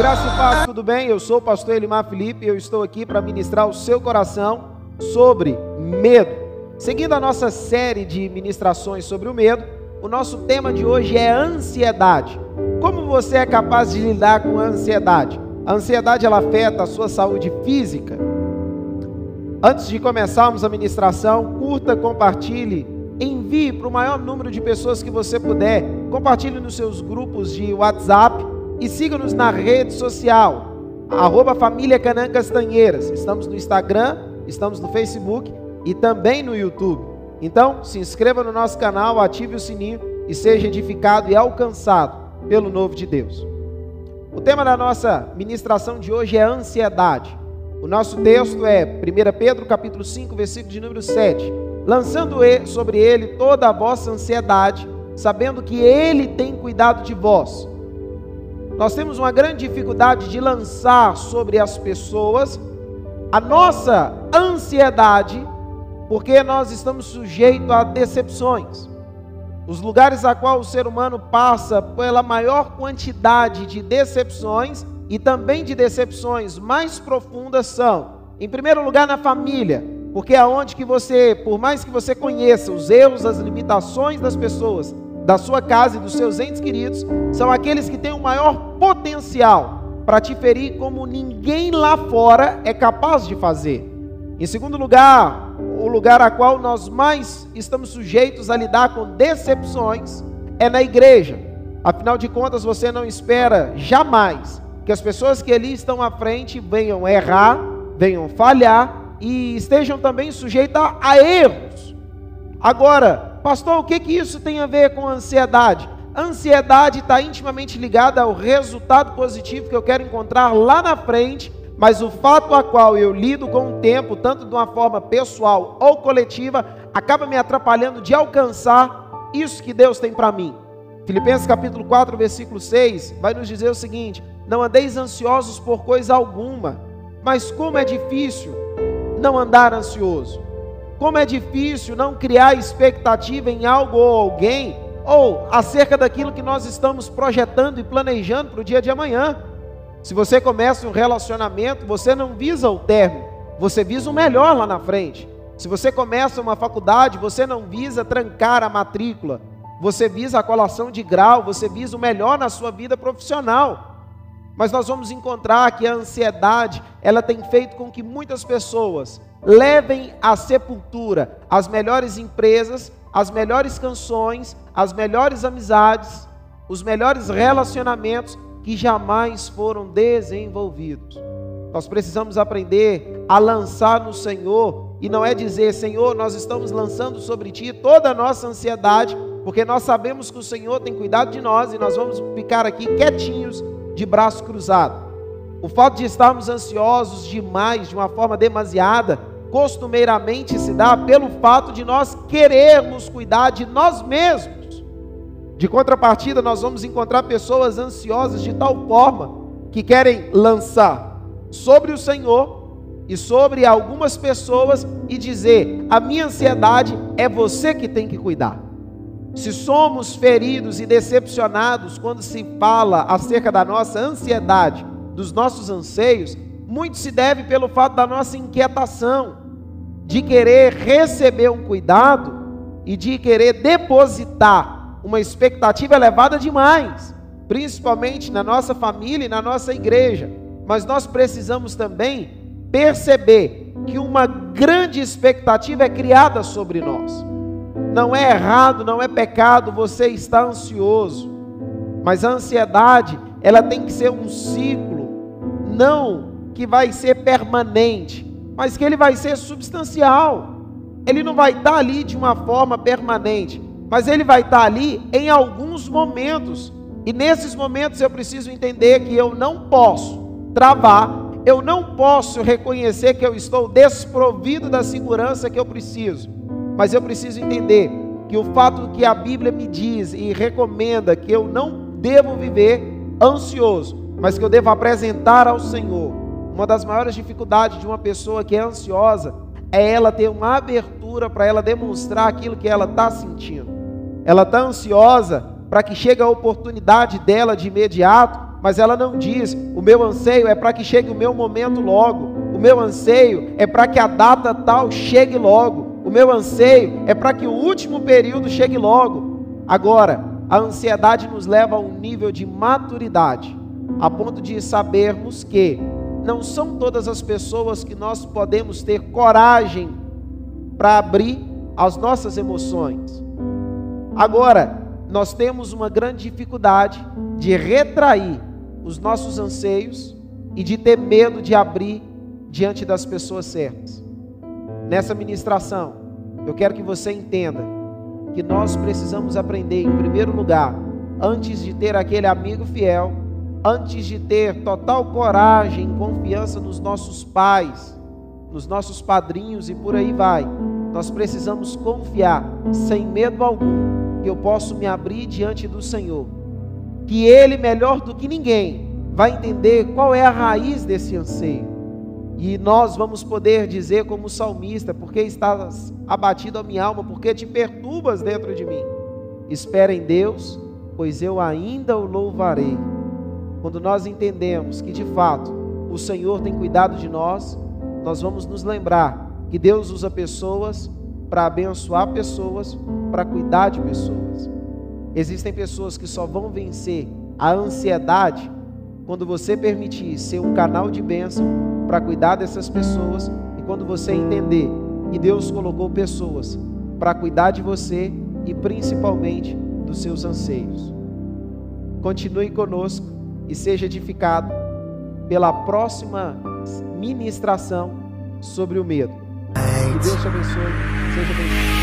Graça e paz, tudo bem? Eu sou o pastor Elimar Felipe e eu estou aqui para ministrar o seu coração sobre medo. Seguindo a nossa série de ministrações sobre o medo, o nosso tema de hoje é ansiedade. Como você é capaz de lidar com a ansiedade? A ansiedade ela afeta a sua saúde física. Antes de começarmos a ministração, curta, compartilhe, envie para o maior número de pessoas que você puder. Compartilhe nos seus grupos de WhatsApp e siga-nos na rede social, arroba Família Canã Castanheiras. Estamos no Instagram, estamos no Facebook e também no YouTube. Então, se inscreva no nosso canal, ative o sininho e seja edificado e alcançado pelo novo de Deus. O tema da nossa ministração de hoje é ansiedade. O nosso texto é 1 Pedro capítulo 5, versículo de número 7. Lançando sobre ele toda a vossa ansiedade, sabendo que ele tem cuidado de vós. Nós temos uma grande dificuldade de lançar sobre as pessoas a nossa ansiedade, porque nós estamos sujeitos a decepções. Os lugares a qual o ser humano passa pela maior quantidade de decepções e também de decepções mais profundas são, em primeiro lugar, na família, porque é onde que você, por mais que você conheça os erros, as limitações das pessoas, da sua casa e dos seus entes queridos, são aqueles que têm o maior potencial para te ferir como ninguém lá fora é capaz de fazer. Em segundo lugar, o lugar a qual nós mais estamos sujeitos a lidar com decepções é na igreja. Afinal de contas, você não espera jamais que as pessoas que ali estão à frente venham errar, venham falhar e estejam também sujeitas a erros. Agora, Pastor, o que, que isso tem a ver com ansiedade? ansiedade está intimamente ligada ao resultado positivo que eu quero encontrar lá na frente, mas o fato a qual eu lido com o tempo, tanto de uma forma pessoal ou coletiva, acaba me atrapalhando de alcançar isso que Deus tem para mim. Filipenses capítulo 4, versículo 6, vai nos dizer o seguinte: Não andeis ansiosos por coisa alguma, mas como é difícil não andar ansioso. Como é difícil não criar expectativa em algo ou alguém, ou acerca daquilo que nós estamos projetando e planejando para o dia de amanhã. Se você começa um relacionamento, você não visa o término, você visa o melhor lá na frente. Se você começa uma faculdade, você não visa trancar a matrícula, você visa a colação de grau, você visa o melhor na sua vida profissional. Mas nós vamos encontrar que a ansiedade, ela tem feito com que muitas pessoas levem à sepultura as melhores empresas, as melhores canções, as melhores amizades, os melhores relacionamentos que jamais foram desenvolvidos. Nós precisamos aprender a lançar no Senhor e não é dizer, Senhor, nós estamos lançando sobre ti toda a nossa ansiedade, porque nós sabemos que o Senhor tem cuidado de nós e nós vamos ficar aqui quietinhos, de braço cruzado. O fato de estarmos ansiosos demais, de uma forma demasiada, costumeiramente se dá pelo fato de nós querermos cuidar de nós mesmos. De contrapartida, nós vamos encontrar pessoas ansiosas de tal forma que querem lançar sobre o Senhor e sobre algumas pessoas e dizer: a minha ansiedade é você que tem que cuidar. Se somos feridos e decepcionados quando se fala acerca da nossa ansiedade, dos nossos anseios, muito se deve pelo fato da nossa inquietação, de querer receber um cuidado e de querer depositar uma expectativa elevada demais, principalmente na nossa família e na nossa igreja. Mas nós precisamos também perceber que uma grande expectativa é criada sobre nós. Não é errado, não é pecado você estar ansioso, mas a ansiedade, ela tem que ser um ciclo, não que vai ser permanente, mas que ele vai ser substancial. Ele não vai estar ali de uma forma permanente, mas ele vai estar ali em alguns momentos. E nesses momentos eu preciso entender que eu não posso travar, eu não posso reconhecer que eu estou desprovido da segurança que eu preciso. Mas eu preciso entender que o fato que a Bíblia me diz e recomenda que eu não devo viver ansioso, mas que eu devo apresentar ao Senhor uma das maiores dificuldades de uma pessoa que é ansiosa é ela ter uma abertura para ela demonstrar aquilo que ela está sentindo. Ela está ansiosa para que chegue a oportunidade dela de imediato mas ela não diz: o meu anseio é para que chegue o meu momento logo, o meu anseio é para que a data tal chegue logo, o meu anseio é para que o último período chegue logo. Agora, a ansiedade nos leva a um nível de maturidade, a ponto de sabermos que não são todas as pessoas que nós podemos ter coragem para abrir as nossas emoções. Agora, nós temos uma grande dificuldade de retrair os nossos anseios e de ter medo de abrir diante das pessoas certas. Nessa ministração, eu quero que você entenda que nós precisamos aprender, em primeiro lugar, antes de ter aquele amigo fiel, antes de ter total coragem e confiança nos nossos pais, nos nossos padrinhos e por aí vai, nós precisamos confiar, sem medo algum, que eu posso me abrir diante do Senhor. Que Ele, melhor do que ninguém, vai entender qual é a raiz desse anseio. E nós vamos poder dizer, como salmista, porque estás abatido a minha alma, porque te perturbas dentro de mim. Espera em Deus, pois eu ainda o louvarei. Quando nós entendemos que de fato o Senhor tem cuidado de nós, nós vamos nos lembrar que Deus usa pessoas para abençoar pessoas, para cuidar de pessoas. Existem pessoas que só vão vencer a ansiedade quando você permitir ser um canal de bênção para cuidar dessas pessoas. E quando você entender que Deus colocou pessoas para cuidar de você e principalmente dos seus anseios. Continue conosco e seja edificado pela próxima ministração sobre o medo. Que Deus te abençoe. Seja bem-vindo.